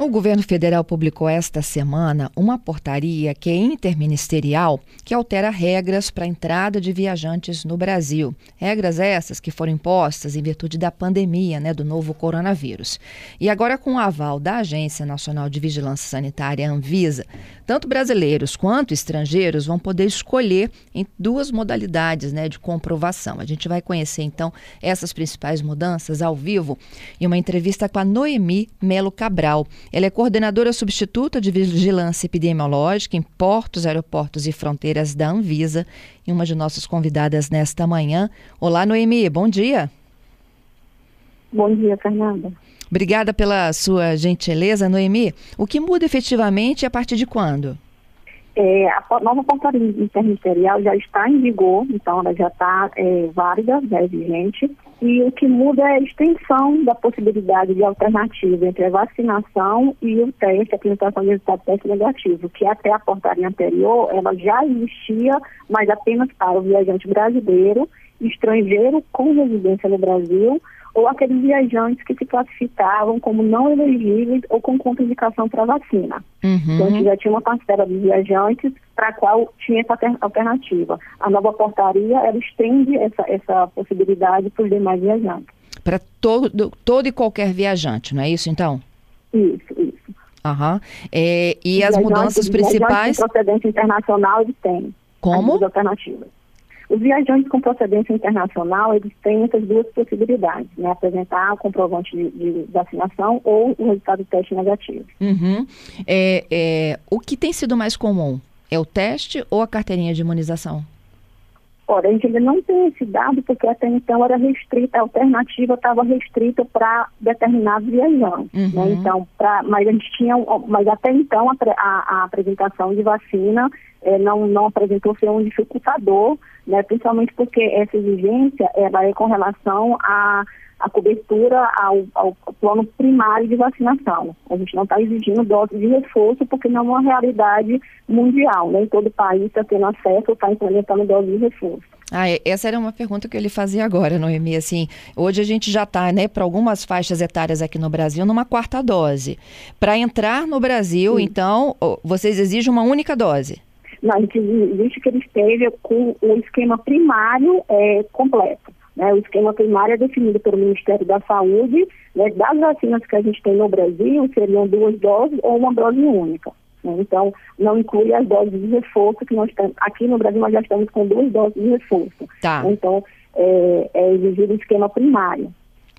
O governo federal publicou esta semana uma portaria que é interministerial que altera regras para a entrada de viajantes no Brasil. Regras essas que foram impostas em virtude da pandemia, né, do novo coronavírus. E agora com o aval da Agência Nacional de Vigilância Sanitária, Anvisa, tanto brasileiros quanto estrangeiros vão poder escolher em duas modalidades, né, de comprovação. A gente vai conhecer então essas principais mudanças ao vivo em uma entrevista com a Noemi Melo Cabral. Ela é coordenadora substituta de vigilância epidemiológica em portos, aeroportos e fronteiras da Anvisa e uma de nossas convidadas nesta manhã. Olá, Noemi, bom dia. Bom dia, Fernanda. Obrigada pela sua gentileza, Noemi. O que muda efetivamente e a partir de quando? É, a nova portaria interministerial já está em vigor, então ela já está é, válida, já é vigente, e o que muda é a extensão da possibilidade de alternativa entre a vacinação e o teste, a apresentação de resultado teste negativo, que até a portaria anterior ela já existia, mas apenas para o viajante brasileiro, estrangeiro com residência no Brasil, ou aqueles viajantes que se classificavam como não elegíveis ou com contraindicação para vacina. Uhum. Então, a gente já tinha uma parcela de viajantes para a qual tinha essa alternativa. A nova portaria, ela estende essa, essa possibilidade para os demais viajantes. Para todo, todo e qualquer viajante, não é isso, então? Isso, isso. Uhum. É, e as mudanças principais... De procedência internacional, eles têm. Como? alternativas. Os viajantes com procedência internacional, eles têm essas duas possibilidades, né? Apresentar o comprovante de, de vacinação ou o resultado do teste negativo. Uhum. É, é, o que tem sido mais comum? É o teste ou a carteirinha de imunização? Olha, a gente ainda não tem esse dado porque até então era restrita, a alternativa estava restrita para determinados viajantes. Né? Uhum. Né? Então, pra, mas a gente tinha, mas até então a, a, a apresentação de vacina eh, não, não apresentou ser um dificultador, né? principalmente porque essa exigência ela é com relação a a cobertura ao, ao, plano primário de vacinação. A gente não está exigindo dose de reforço porque não é uma realidade mundial. Nem né? todo país está tendo acesso ou está implementando dose de reforço. Ah, essa era uma pergunta que eu lhe fazia agora, Noemi. Assim, hoje a gente já está, né, para algumas faixas etárias aqui no Brasil, numa quarta dose. Para entrar no Brasil, Sim. então, vocês exigem uma única dose? Não, a gente exige que ele esteja com o esquema primário é, completo. Né? O esquema primário é definido pelo Ministério da Saúde. Né? Das vacinas que a gente tem no Brasil, seriam duas doses ou uma dose única. Né? Então, não inclui as doses de reforço que nós estamos. Aqui no Brasil, nós já estamos com duas doses de reforço. Tá. Então, é, é exigido o esquema primário.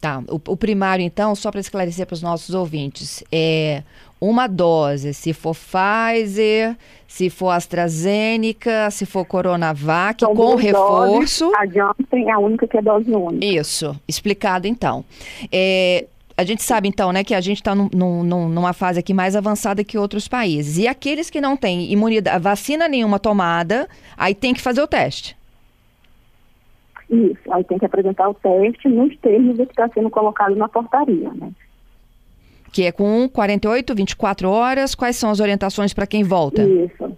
Tá. O, o primário, então, só para esclarecer para os nossos ouvintes, é uma dose, se for Pfizer, se for AstraZeneca, se for Coronavac, São com reforço. Doses, a Johnson é a única que é dose única. Isso, explicado então. É, a gente sabe então, né, que a gente está num, num, numa fase aqui mais avançada que outros países. E aqueles que não têm imunidade, vacina nenhuma tomada, aí tem que fazer o teste. Isso, aí tem que apresentar o teste nos termos que está sendo colocado na portaria, né? Que é com 48, 24 horas. Quais são as orientações para quem volta? Isso.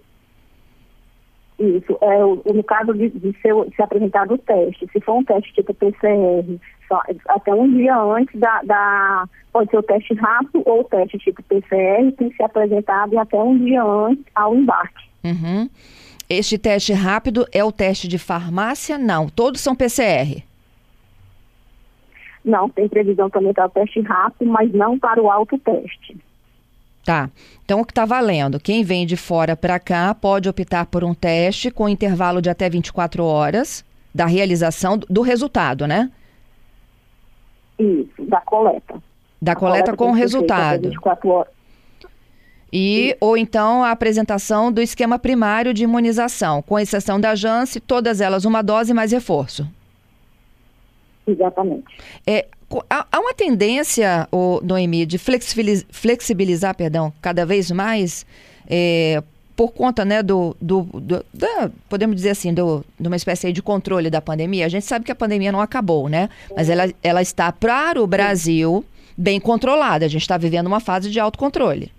Isso. É, no caso de, de ser, ser apresentado o teste, se for um teste tipo PCR, só, até um dia antes da, da, Pode ser o teste rápido ou o teste tipo PCR, tem que ser apresentado até um dia antes ao embarque. Uhum. Este teste rápido é o teste de farmácia? Não, todos são PCR. Não, tem previsão também para o teste rápido, mas não para o autoteste. Tá. Então, o que está valendo? Quem vem de fora para cá pode optar por um teste com intervalo de até 24 horas da realização do resultado, né? Isso, da coleta. Da coleta, coleta com o resultado. 24 horas. E, ou então a apresentação do esquema primário de imunização, com exceção da Janssen, todas elas uma dose mais reforço. Exatamente. É, há uma tendência, o Noemi, de flexibilizar, flexibilizar perdão, cada vez mais, é, por conta, né, do, do, do da, podemos dizer assim, do, de uma espécie de controle da pandemia, a gente sabe que a pandemia não acabou, né? Mas ela, ela está para o Brasil bem controlada. A gente está vivendo uma fase de autocontrole.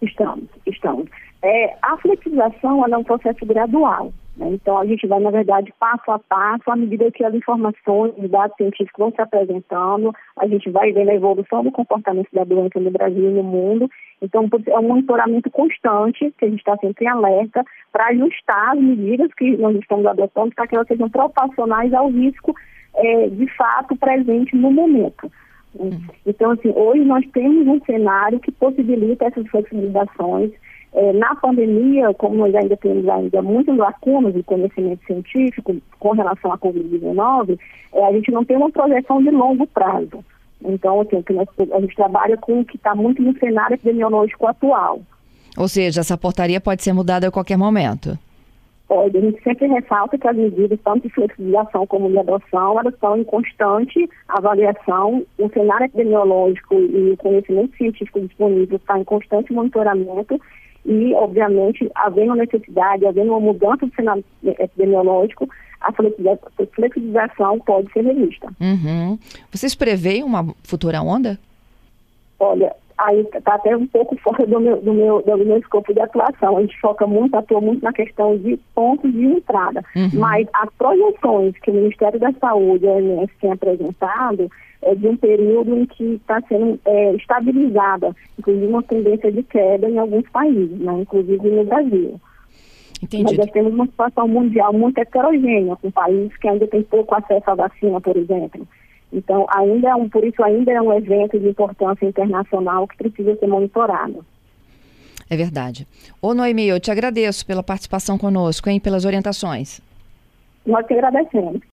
Estamos, estamos. É, a flexibilização é um processo gradual. Né? Então, a gente vai, na verdade, passo a passo, à medida que as informações, os dados científicos vão se apresentando, a gente vai vendo a evolução do comportamento da doença no Brasil e no mundo. Então, é um monitoramento constante, que a gente está sempre em alerta, para ajustar as medidas que nós estamos adotando para que elas sejam proporcionais ao risco é, de fato presente no momento. Uhum. Então, assim, hoje nós temos um cenário que possibilita essas flexibilizações, é, na pandemia, como nós ainda temos ainda muitas lacunas de conhecimento científico com relação à Covid-19, é, a gente não tem uma projeção de longo prazo. Então, assim, nós, a gente trabalha com o que está muito no cenário epidemiológico atual. Ou seja, essa portaria pode ser mudada a qualquer momento. Pode. A gente sempre ressalta que as medidas, tanto de flexibilização como de adoção, elas estão em constante avaliação. O cenário epidemiológico e o conhecimento científico disponível está em constante monitoramento e, obviamente, havendo necessidade, havendo uma mudança do cenário epidemiológico, a flexibilização pode ser revista. Uhum. Vocês preveem uma futura onda? Olha, aí está até um pouco fora do meu, do, meu, do meu escopo de atuação. A gente foca muito, atua muito na questão de pontos de entrada. Uhum. Mas as projeções que o Ministério da Saúde e a OMS têm apresentado é de um período em que está sendo é, estabilizada, inclusive uma tendência de queda em alguns países, né, inclusive no Brasil. Entendi. Mas nós temos uma situação mundial muito heterogênea, com países que ainda têm pouco acesso à vacina, por exemplo. Então, ainda é um, por isso ainda é um evento de importância internacional que precisa ser monitorado. É verdade. Ô Noemi, eu te agradeço pela participação conosco, hein, pelas orientações. Nós que agradecemos.